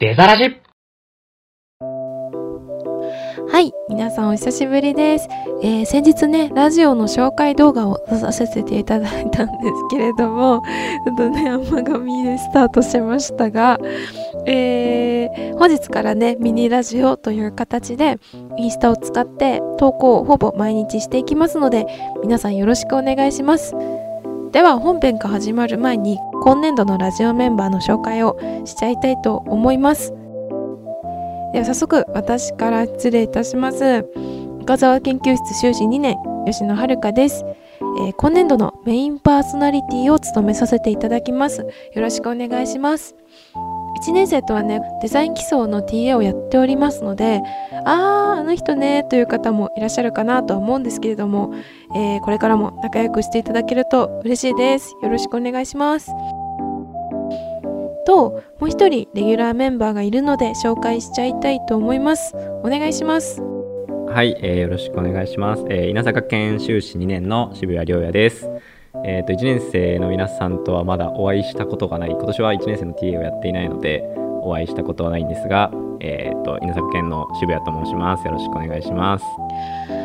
デザラジはい、皆さんお久しぶりです。えー、先日ね、ラジオの紹介動画を出させていただいたんですけれども、ちょっとね、甘神でスタートしましたが、えー、本日からね、ミニラジオという形で、インスタを使って投稿をほぼ毎日していきますので、皆さんよろしくお願いします。では本編が始まる前に今年度のラジオメンバーの紹介をしちゃいたいと思います。では早速私から失礼いたします。岡沢研究室修士2年吉野遥です、えー、今年度のメインパーソナリティを務めさせていただきます。よろしくお願いします。1年生とはねデザイン基礎の TA をやっておりますのであーあの人ねという方もいらっしゃるかなとは思うんですけれども、えー、これからも仲良くしていただけると嬉しいです。よろしくお願いします。ともう一人レギュラーメンバーがいるので紹介しちゃいたいと思います。お願いします。はい、えー、よろしくお願いします、えー、稲坂県修士2年の渋谷亮也です。えーと、1年生の皆さんとはまだお会いしたことがない。今年は1年生の TA をやっていないのでお会いしたことはないんですが、えーと、稲作県の渋谷と申します。よろしくお願いします。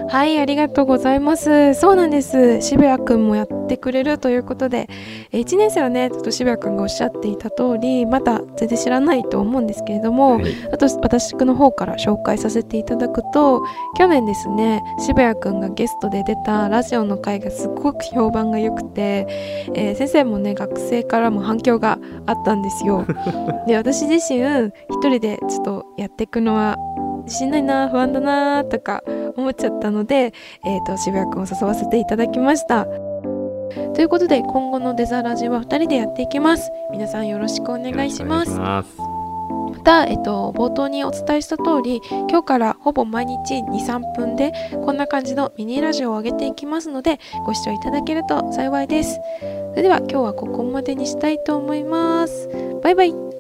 はいありがとうございます。そうなんです。渋谷くんもやってくれるということで。1年生はねちょっと渋谷くんがおっしゃっていた通りまだ全然知らないと思うんですけれども、はい、あと私の方から紹介させていただくと去年ですね渋谷くんがゲストで出たラジオの回がすごく評判が良くて、えー、先生もね学生からも反響があったんですよ。で私自身一人でちょっとやっていくのは自信ないな不安だなとか思っちゃったので、えーと、渋谷くんを誘わせていただきました。ということで今後のデザラジは2人でやっていきます。皆さんよろしくお願いします。また、えっと、冒頭にお伝えした通り今日からほぼ毎日23分でこんな感じのミニラジオを上げていきますのでご視聴いただけると幸いです。それでは今日はここまでにしたいと思います。バイバイ